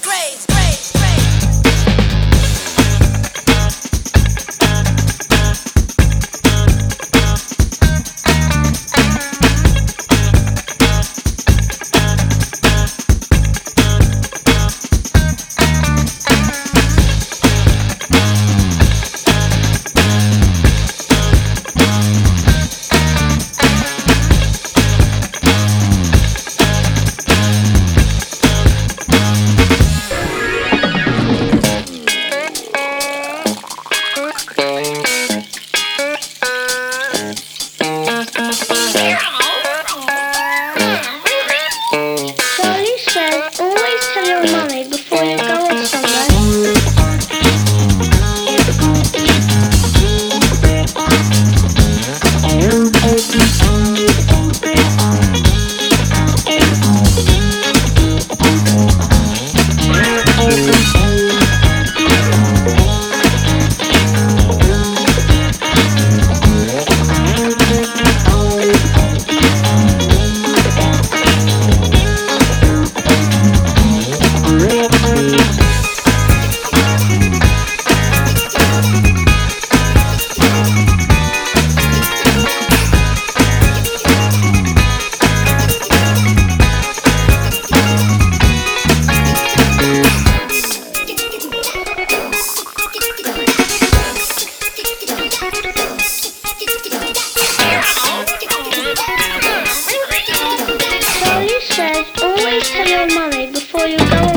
grades, grades. always tell your mommy before you go